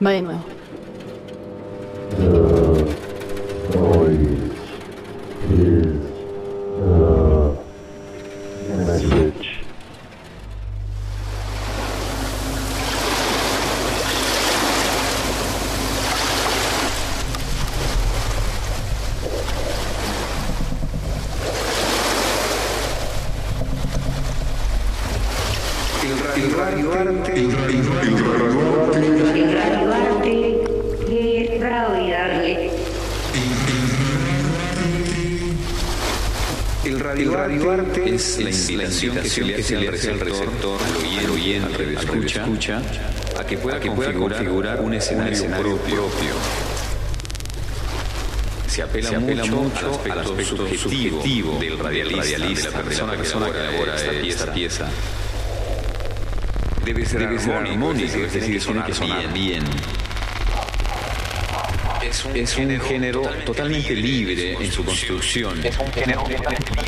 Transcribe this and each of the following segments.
Vaya de nuevo. Invitación que se le hace al receptor, al oyente, al escucha, escucha, a que pueda, configurar, un escenario, propio. Se apela, mucho, al aspecto, subjetivo, del radialista, de la persona, que elabora esta pieza. Debe ser, armónico, es decir, tiene que sonar bien. Es un, género totalmente libre en su construcción. Es un género totalmente libre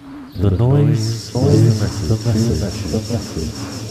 The 2 ao 7.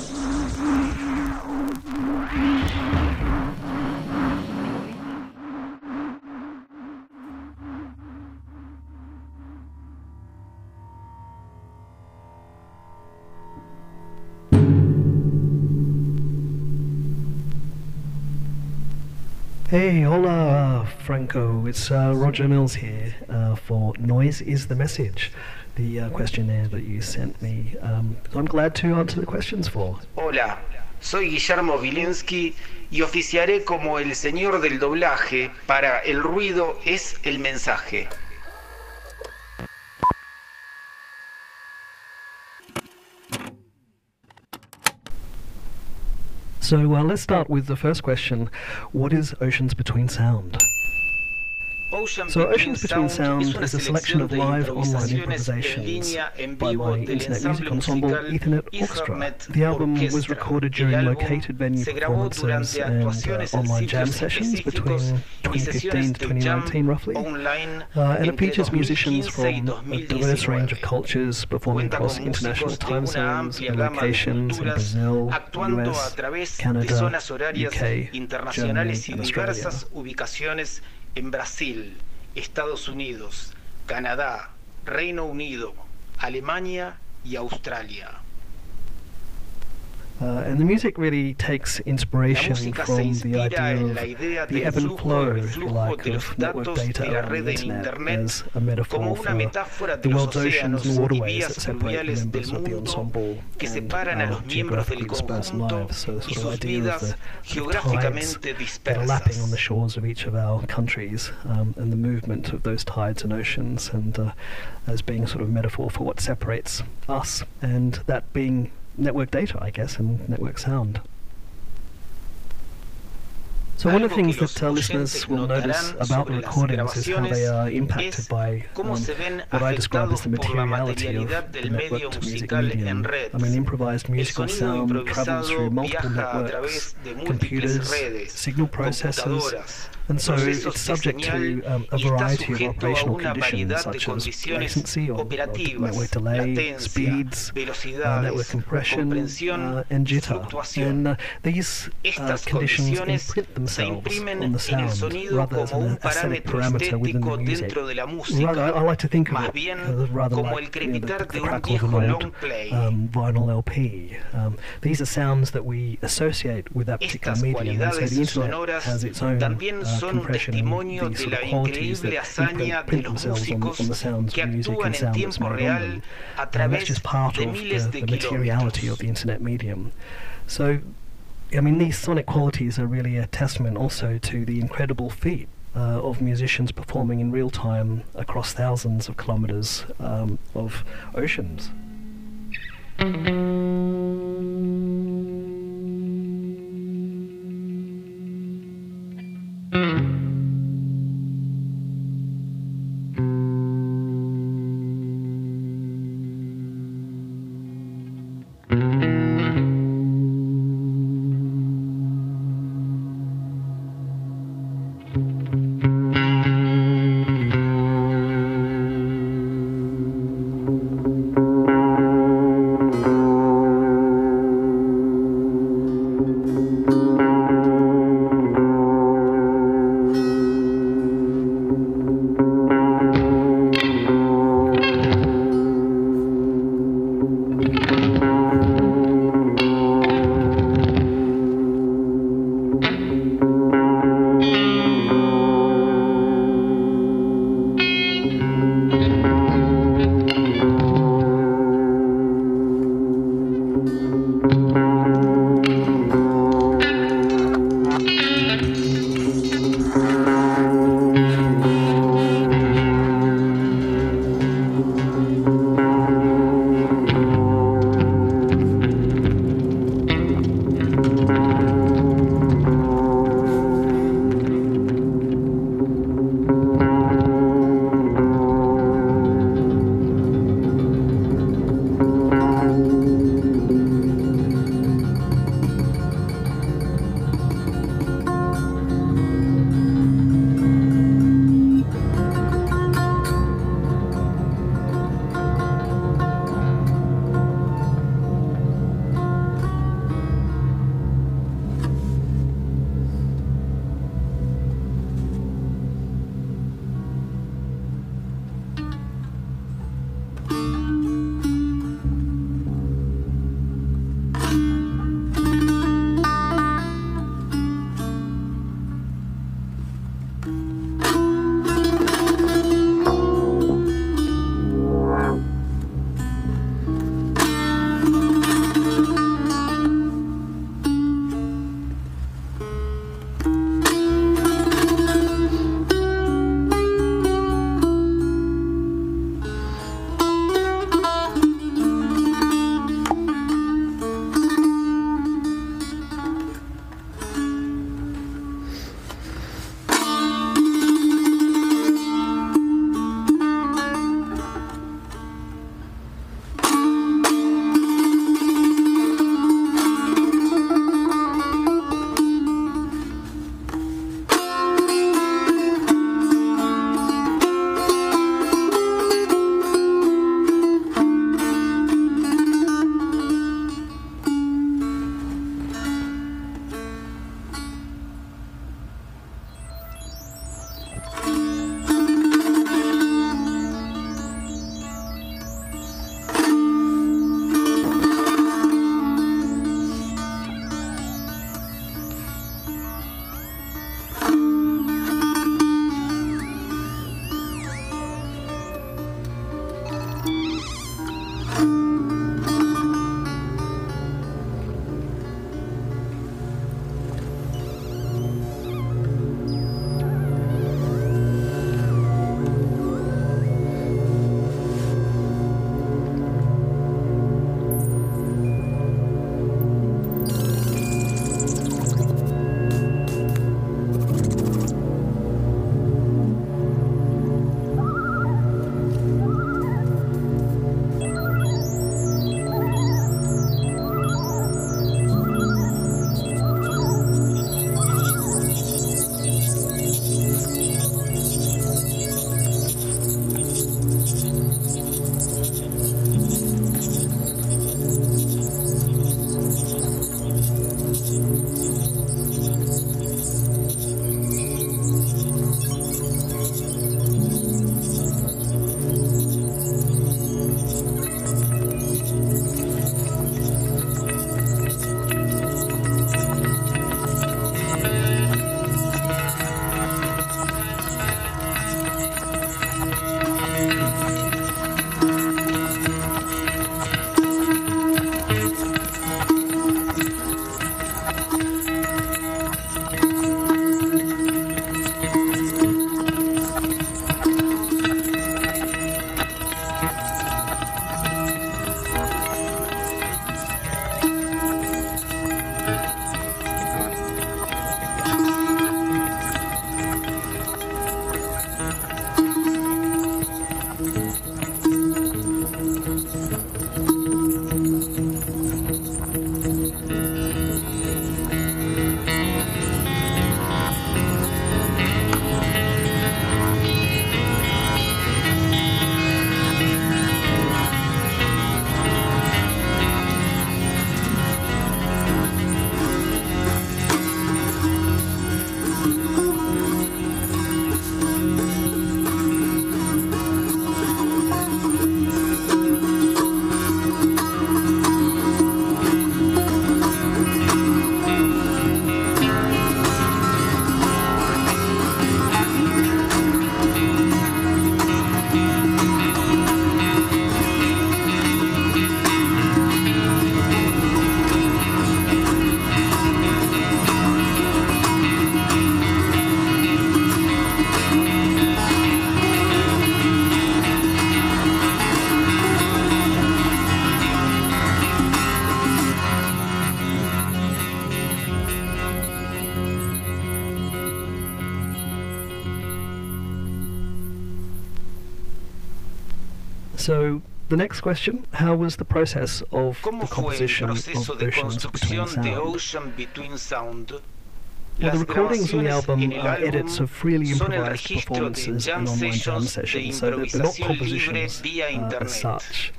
Hey, hola, Franco. It's uh, Roger Mills here uh, for Noise is the Message, the uh, questionnaire that you sent me. Um, I'm glad to answer the questions for. Hola, soy Guillermo Vilinsky y oficiaré como el señor del doblaje para El ruido es el mensaje. So uh, let's start with the first question What is Oceans Between Sound? So Oceans Between Sound is a selection of live online improvisations by my internet music ensemble Ethernet Orchestra. The album was recorded during located venue performances and uh, online jam sessions between 2015 to 2019 roughly. Uh, and it features musicians from a diverse range of cultures performing across international time zones and locations in Brazil, US, Canada, UK, Germany and Australia. En Brasil, Estados Unidos, Canadá, Reino Unido, Alemania y Australia. Uh, and the music really takes inspiration from the idea of the ebb and flow, if you like, of network data around the internet as a metaphor for the world's oceans and waterways that separate the members of the ensemble and our geographically dispersed lives. So the sort of idea of the, tides that are lapping on the shores of each of our countries um, and the movement of those tides and oceans and uh, as being a sort of metaphor for what separates us and that being network data, I guess, and network sound. So one of the things that uh, listeners will notice about the recordings is how they are impacted by um, what I describe as the materiality of the networked music medium. I mean, improvised musical sound travels through multiple networks, computers, signal processors, and so it's subject to um, a variety of operational conditions such as latency or, or network delay, speeds, uh, network compression, uh, and jitter. And uh, these uh, conditions imprint themselves on the sound rather than an aesthetic parameter within the music. Rather, I, like to think of it uh, rather like you know, the, the crackle of an old um, vinyl LP. These are sounds that we associate with that particular medium, and so the internet has its own uh, son testimonio de la increíble hazaña de los músicos que actúan en tiempo real a través de miles de kilómetros. So, I mean, these sonic qualities are really a testament also to the incredible feat uh, of musicians performing in real time across thousands of kilometers um, of oceans. Mm. Next question, how was the process of the composition of Oceans Between Sound? Ocean Between Sound? Well, the recordings on the album are edits of freely improvised performances and online jam sessions so that they're not compositions uh, as internet. such.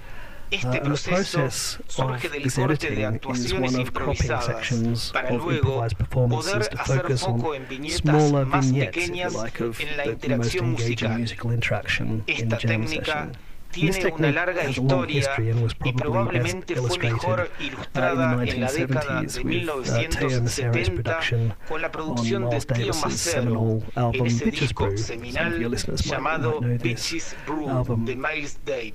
Uh, and the process of this editing is one of cropping sections of improvised performances to focus on smaller vignettes, if you like, of the, most engaging musical interaction in the jam session. tiene una larga historia y probablemente fue mejor ilustrada en la década de 1970 con la producción de Steve Marcello en ese disco seminal llamado Bitches Brew de Miles Davis.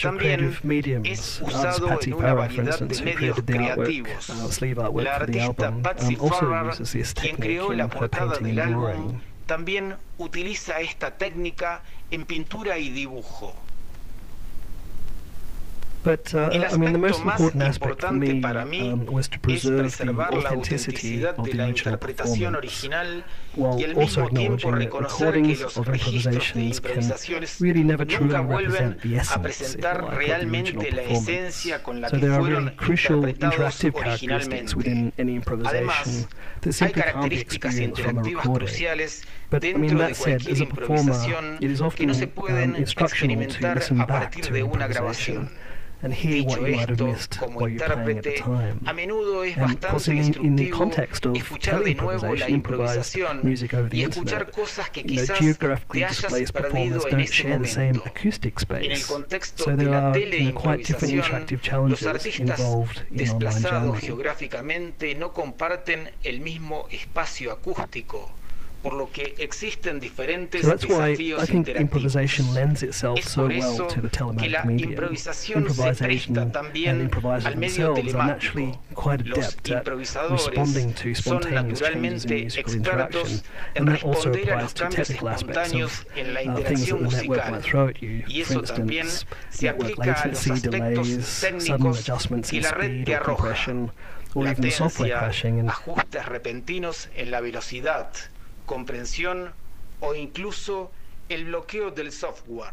También es usado en una variedad de medios creativos. La artista Patsy Farrar, quien creó la portada del álbum, también utiliza esta técnica en pintura y dibujo. But uh, I mean, the most important aspect for me, um, was to preserve the authenticity of the original performance, original while also acknowledging that recordings of improvisations can really never truly represent the essence, if you presentar like, of the original performance. esencia con la So there are really crucial interactive characteristics within any improvisation that simply can't be experienced from a recording. But I mean, that said, as a performer, it is often um, instructional to listen back to de an una improvisation. And hear what you might have missed while you're playing at the time. a menudo es And bastante in, in the context of escuchar de nuevo la teleimprovisation, improvised music over the internet, you know, geographically displaced performers don't share the same acoustic space. So there are you know, quite different interactive challenges involved in online jamming. geográficamente no comparten el mismo espacio acústico, por lo que existen diferentes So that's why desafíos I think interactivos. improvisation lends itself Es so por well eso to the que telematic la improvisación se Improvisation presta and también improvisers al medio themselves are naturally telemático. quite Los adept at improvisadores responding to son spontaneous changes in naturalmente musical interaction, expertos en and that also responder a applies los to cambios technical aspects espontáneos of en la uh, things that interacción the network musical. might throw at you. Y For eso también instance, se network aplica a los latency, aspectos delays, sudden técnicos adjustments que in la red speed te or arroja. compression, or even software Latencia, ajustes repentinos en la velocidad, comprensión o incluso el bloqueo del software.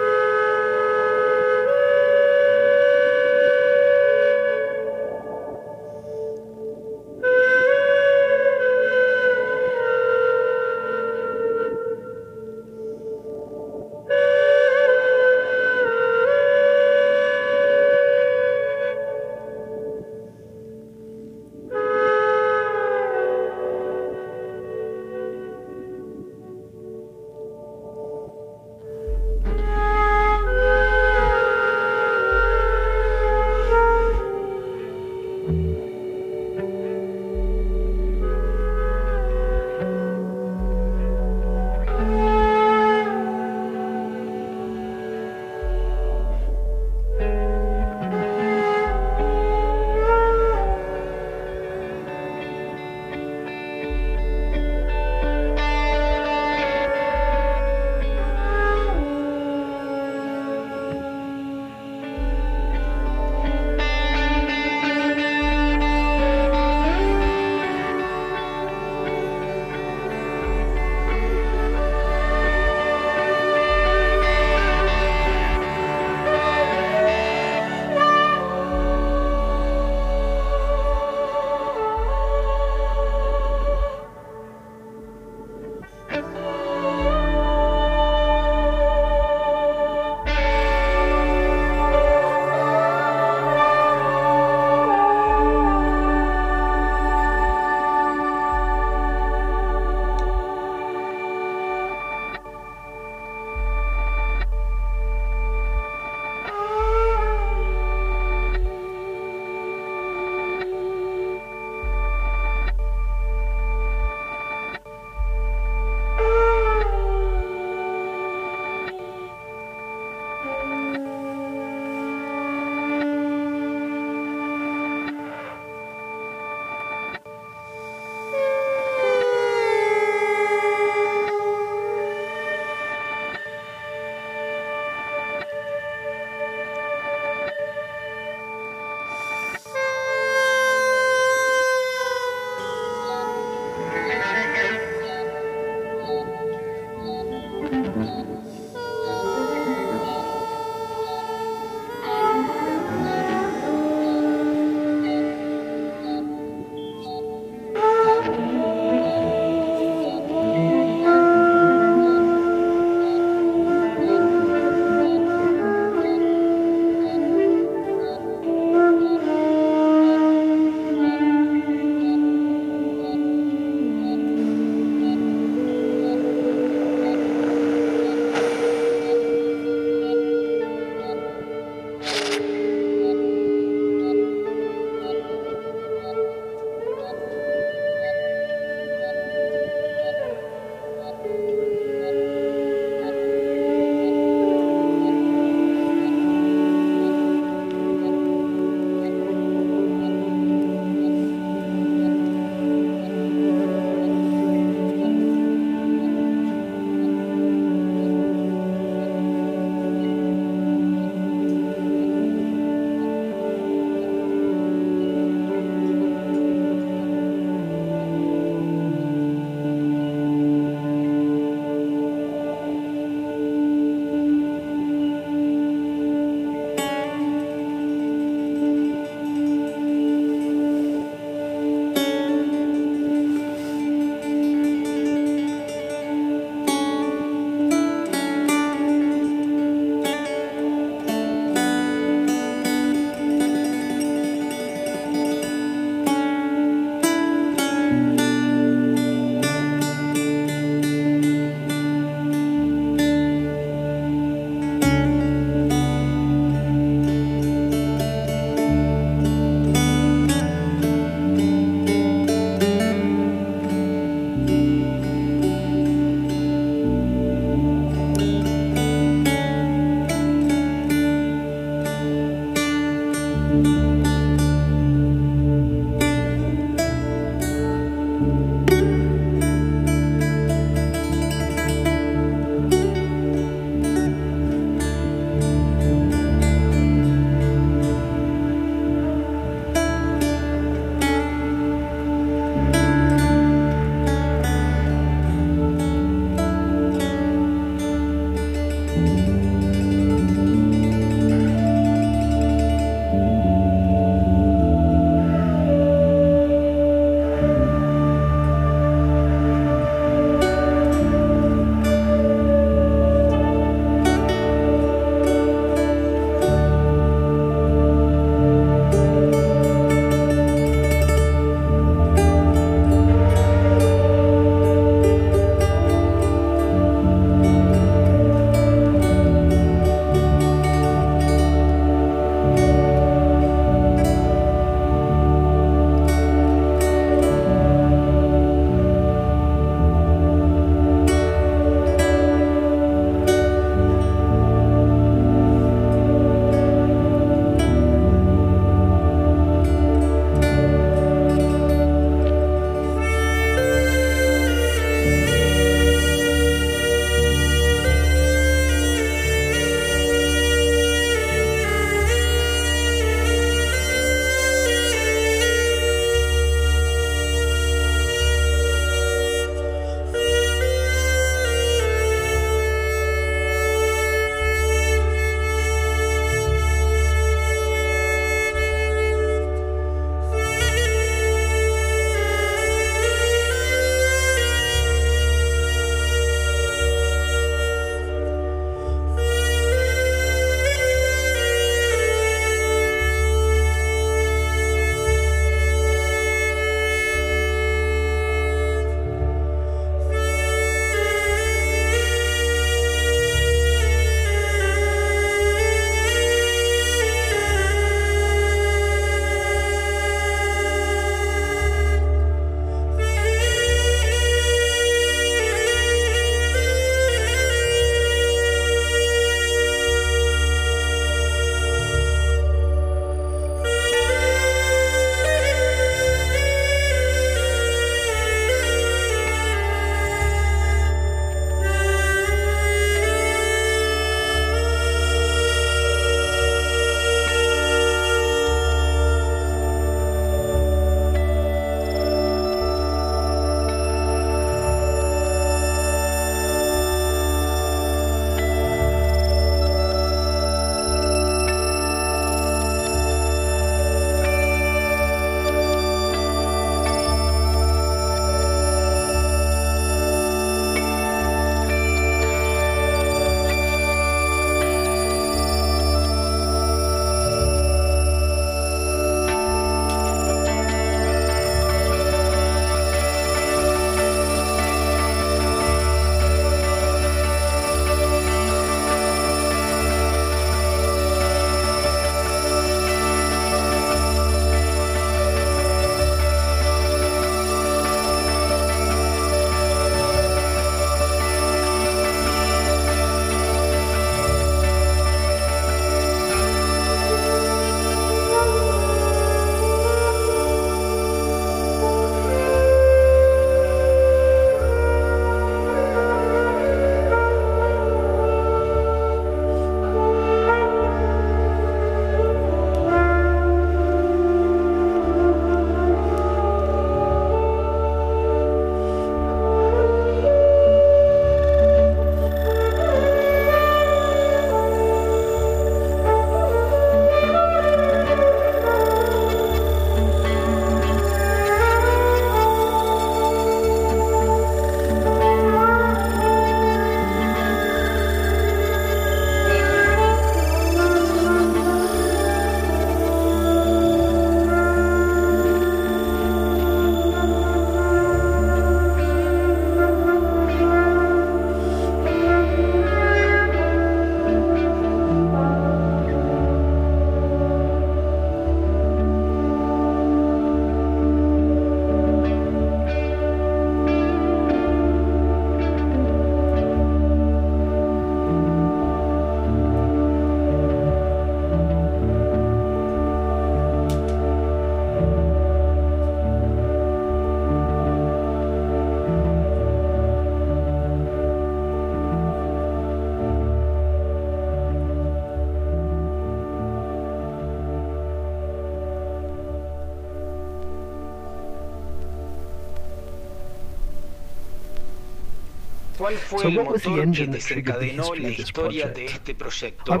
¿Cuál fue el motor que desencadenó la historia de este proyecto?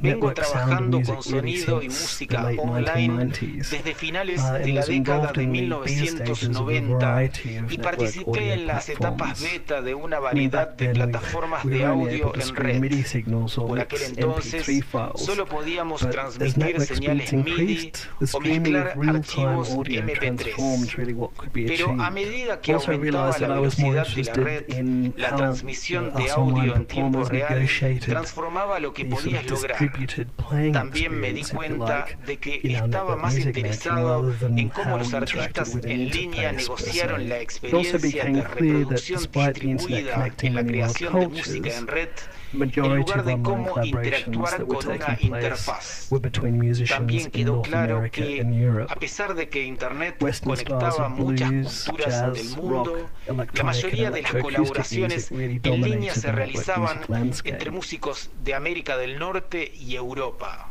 Vengo trabajando con sonido y música online desde finales de la década de 1990 y participé en las etapas beta de una variedad de plataformas de audio en red. Por aquel entonces solo podíamos transmitir señales MIDI o mezclar archivos MP3. Pero a medida que aumentaba la velocidad de la red, la how transmisión uh, de us online audio en tiempo performers real negotiated transformaba lo que the sort podías of lograr. distributed playing También me di experience, if you cuenta like, de que in our estaba network más music making interesado rather than en cómo how los we interacted artistas with an en línea interface per negociaron se. la It also experiencia became de clear that reproducción despite the internet distribuida connecting en la many world creación de música cultures, en red, the en lugar de cómo interactuar con una interfaz. were between musicians También quedó claro que, a pesar de que Internet conectaba muchas culturas del mundo, la mayoría de las colaboraciones en línea se realizaban entre músicos de América del Norte y Europa.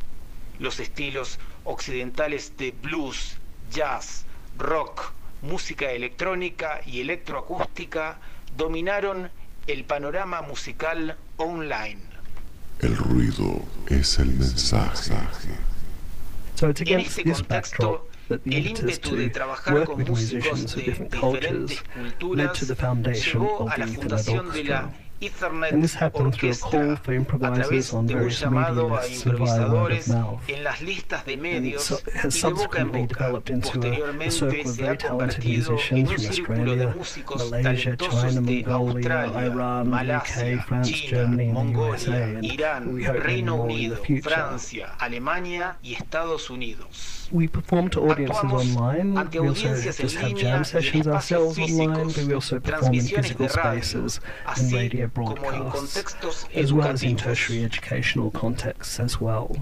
Los estilos occidentales de blues, jazz, rock, música electrónica y electroacústica dominaron el panorama musical online. El ruido es el mensaje. So it's En against este this contexto, backdrop that the el impetus ímpetu de to trabajar work con with músicos musicians of de different cultures diferentes led culturas to the foundation llevó of a la the Ethernet fundación de la Orchestra. Ethernet And this happened through a call for improvisers on various media lists and via word of mouth. en las listas de And so- it has subsequently developed into a, a circle of very talented musicians from Australia, Malaysia, China, Mongolia, Iran, UK, France, Germany, and the USA. And we hope many Reino more in the future. Francia, Alemania y Estados Unidos. We perform to audiences online. We also just have jam sessions ourselves online, but we also perform in physical spaces and radio broadcasts, as well as in tertiary educational contexts as well.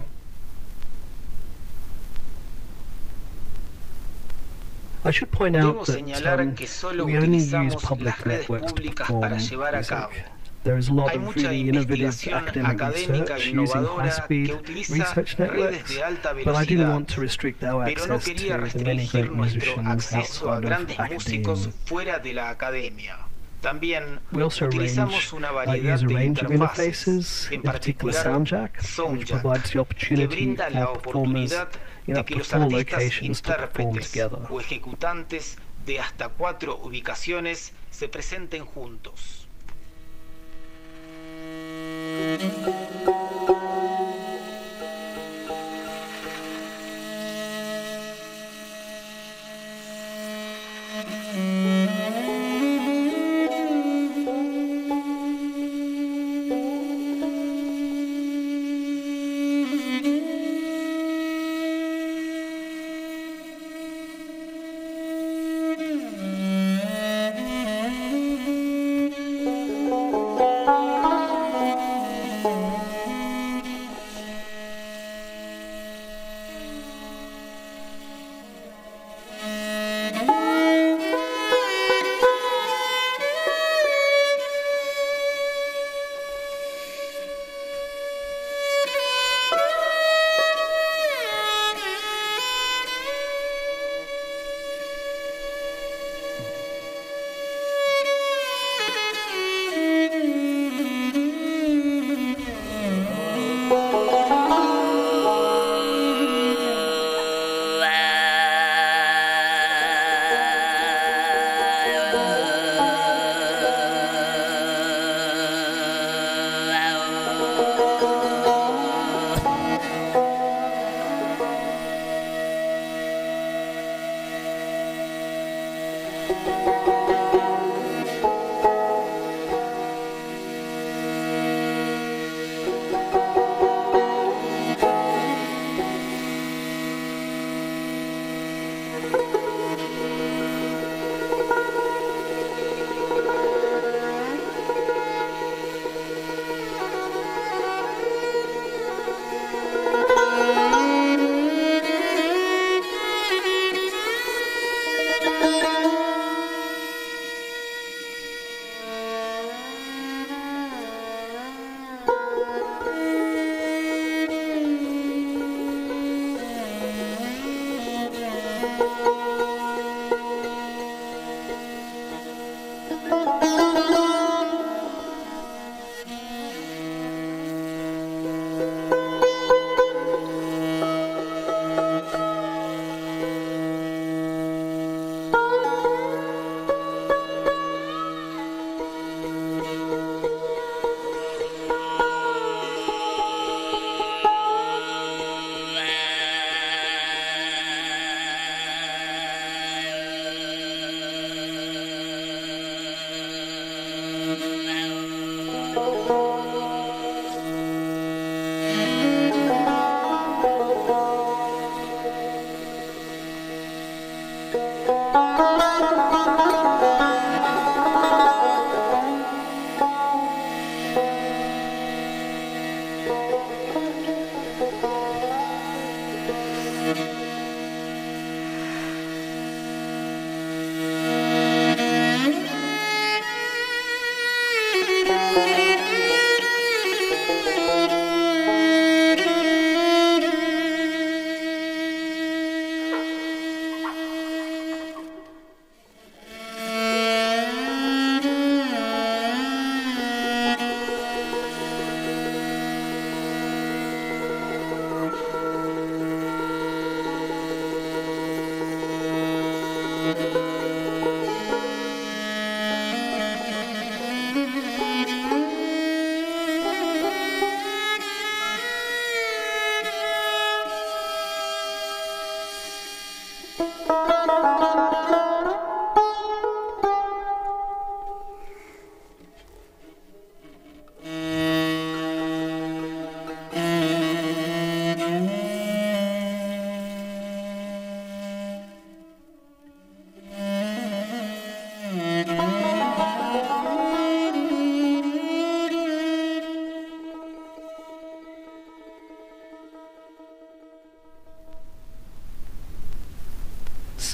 I should point out that um, we only use public networks to perform para llevar a music. There is a lot of really innovative academic research using high-speed research networks, but I didn't want to restrict our access to the many great musicians outside of academia. Fuera de la academia. También We also arrange, utilizamos una uh, variedad use a de range of interfaces, interfaces, en in particular particular Soundjack, which Soundjack, provides the que opportunity brinda la for performers oportunidad in de up que to los four artistas, locations to perform intérpretes together. o ejecutantes de hasta cuatro ubicaciones se presenten juntos.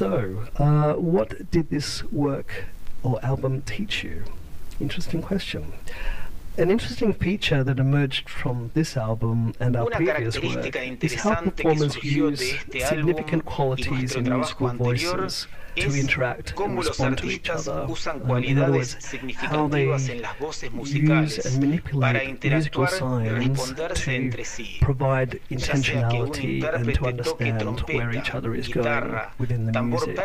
So, uh, what did this work or album teach you? Interesting question. An interesting feature that emerged from this album and our Una previous work is how performers use este significant qualities in musical voices to interact and respond to each other. Um, in other words, how they significativas en las voces use and manipulate musical signs to provide Ya sea que un intentionality and to understand where each other is going within the music.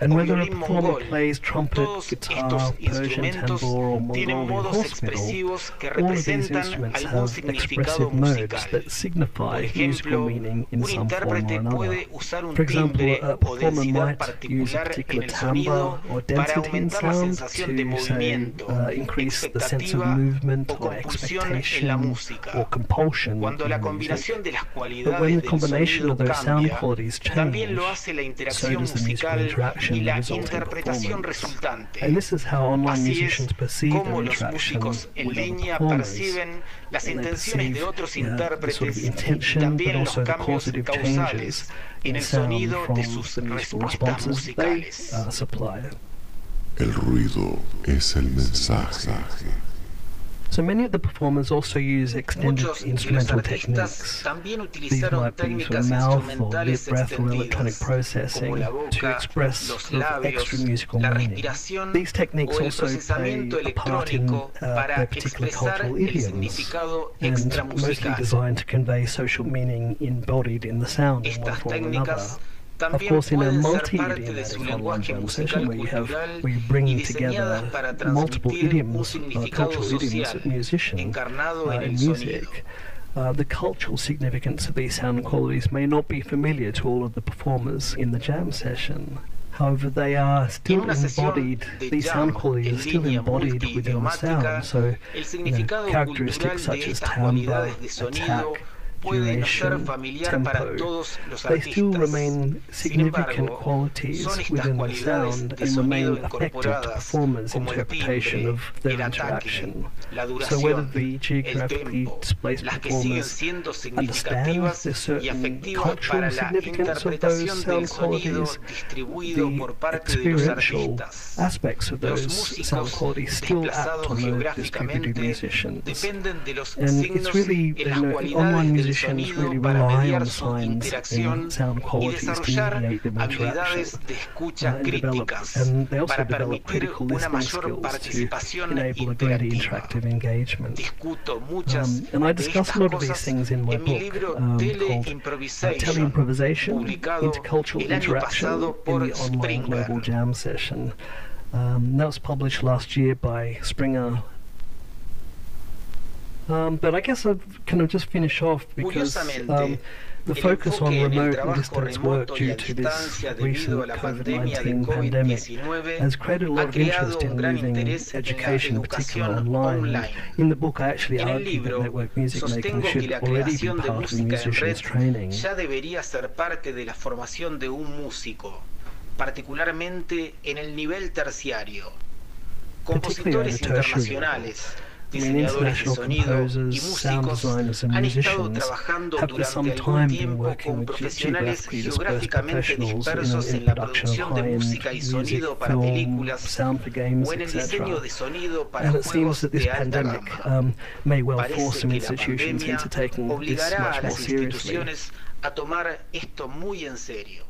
And whether a performer plays trumpet, guitar, Persian tambor, or Mongolian horse expresivos all of these instruments have expressive modes musical. that signify musical meaning in some form or another. puede usar un For example, a performer might use a particular en el timbre sonido or para density in aumentar la sound sensación de to say movimiento, uh, increase the sense of expectativa movement o or en la expectation música. or compulsion Cuando in la the music. combinación de las But cualidades when the del combination sonido of those sound cambia, qualities también lo hace la so interacción does the musical y and la resulting interpretación performance. resultante. And this is how online Así es musicians perceive their como los interaction músicos en línea perciben las intenciones de perceive, otros the intérpretes of y intention, but también los cambios causative causales changes en in el sound sonido from de the sus musical respuestas responses they musicales. uh, supply. El ruido es el mensaje. So many of the performers also use extended Muchos instrumental techniques. These might be for técnicas mouth or lip breath or electronic processing to express of extra musical meaning. These techniques also play a part in uh, their particular cultural idioms and mostly designed to convey social meaning embodied in the sound in one form or another. Of course, in a pueden ser parte de multi-idiomatic online session where you have where you bring together multiple idioms, uh, cultural idioms musicians uh, in music. Uh, the cultural significance of these sound qualities may not be familiar to all of the performers in the jam session. However, they are still embodied, these sound qualities are still embodied within the sound. So, you know, characteristics such as timbre, cualidades de sonido attack, puede no duration, familiar para tempo, todos los they still artistas. remain Sin significant embargo, qualities son estas within the cualidades sound de and remain sonido effective to incorporadas performers' como el interpretation timbre, of el ataque, interaction. la So whether duración, the el geographically tempo, displaced las que siguen performers siendo understand significativas the y certain cultural para la significance of those interpretación sound del sonido qualities, distribuido the por parte de los experiential artistas. aspects of Los those sound músicos qualities still act desplazados the geográficamente musicians. dependen de los And signos it's really, en you las cualidades online del musicians really rely on su signs and sound y qualities to mediate their interaction. habilidades de escucha Uh, and develop, and they also develop critical listening skills to enable a greater interactive engagement. Um, and I discuss a lot of these things in my book um, called uh, Improvisation, Teleimprovisation, Intercultural Interaction in the Online Global Jam Session. Um, that was published last year by Springer. Um, but I guess I'd kind of just finish off because um, the focus on enfoque en el remote and distance work due to this recent a la pandemia de COVID-19 pandemic has created a lot of interest in moving interés en la education, in particular online. In the book, I actually argue that network music making should already be part of the musician's training. ya debería ser parte de la formación de un músico. particularmente en el nivel terciario. Compositores internacionales, diseñadores de sonido y músicos han estado trabajando durante algún tiempo con profesionales geográficamente dispersos en la producción de música y sonido para películas o en el diseño de sonido para juegos de alta gama. Parece que la pandemia obligará a las instituciones a tomar esto muy en serio.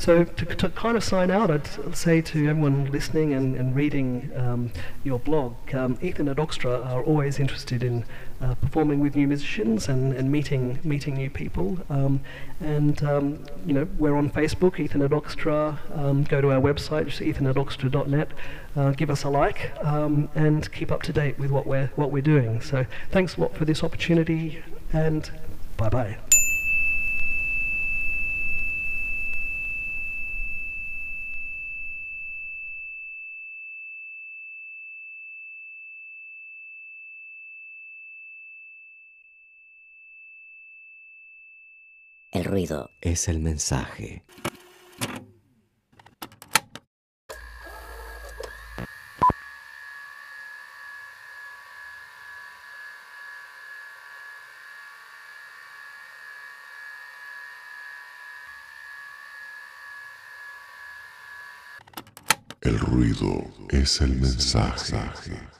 So to, to kind of sign out, I'd say to everyone listening and, and reading um, your blog, um, Ethernet Orchestra are always interested in uh, performing with new musicians and, and meeting meeting new people. Um, and um, you know we're on Facebook, Ethernet Orchestra. Um, go to our website, just ethernetorchestra.net. Uh, give us a like um, and keep up to date with what we're what we're doing. So thanks a lot for this opportunity and bye bye. Ruido es el mensaje. El ruido es el mensaje.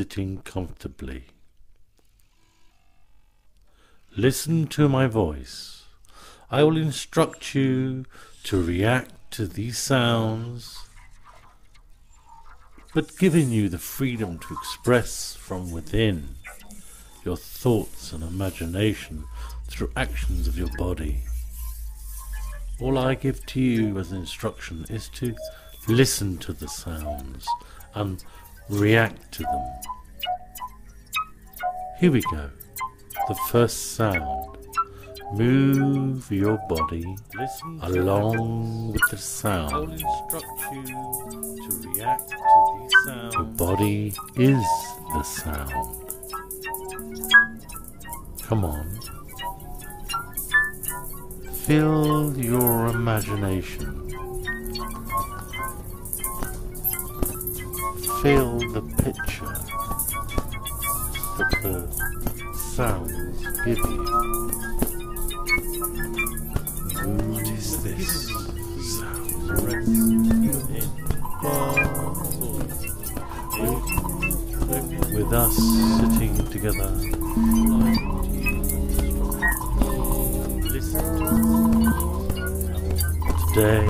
Sitting comfortably? Listen to my voice. I will instruct you to react to these sounds, but giving you the freedom to express from within your thoughts and imagination through actions of your body. All I give to you as instruction is to listen to the sounds and react to them. Here we go. The first sound. Move your body along with the sound. I'll instruct you to react to these sounds. Your body is the sound. Come on. Fill your imagination feel the picture that the sounds give you. What is this sound? With us sitting together. Listen today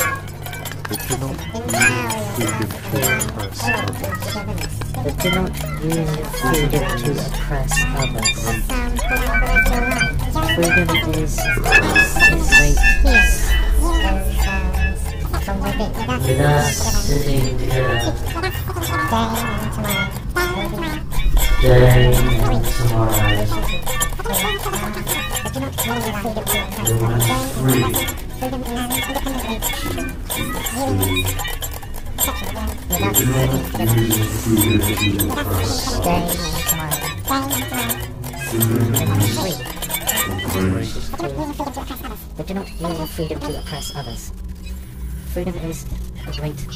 But do not use freedom to oppress others. Freedom is, is. With us sitting here, day and tomorrow. But do not use your freedom to oppress others. Freedom is a great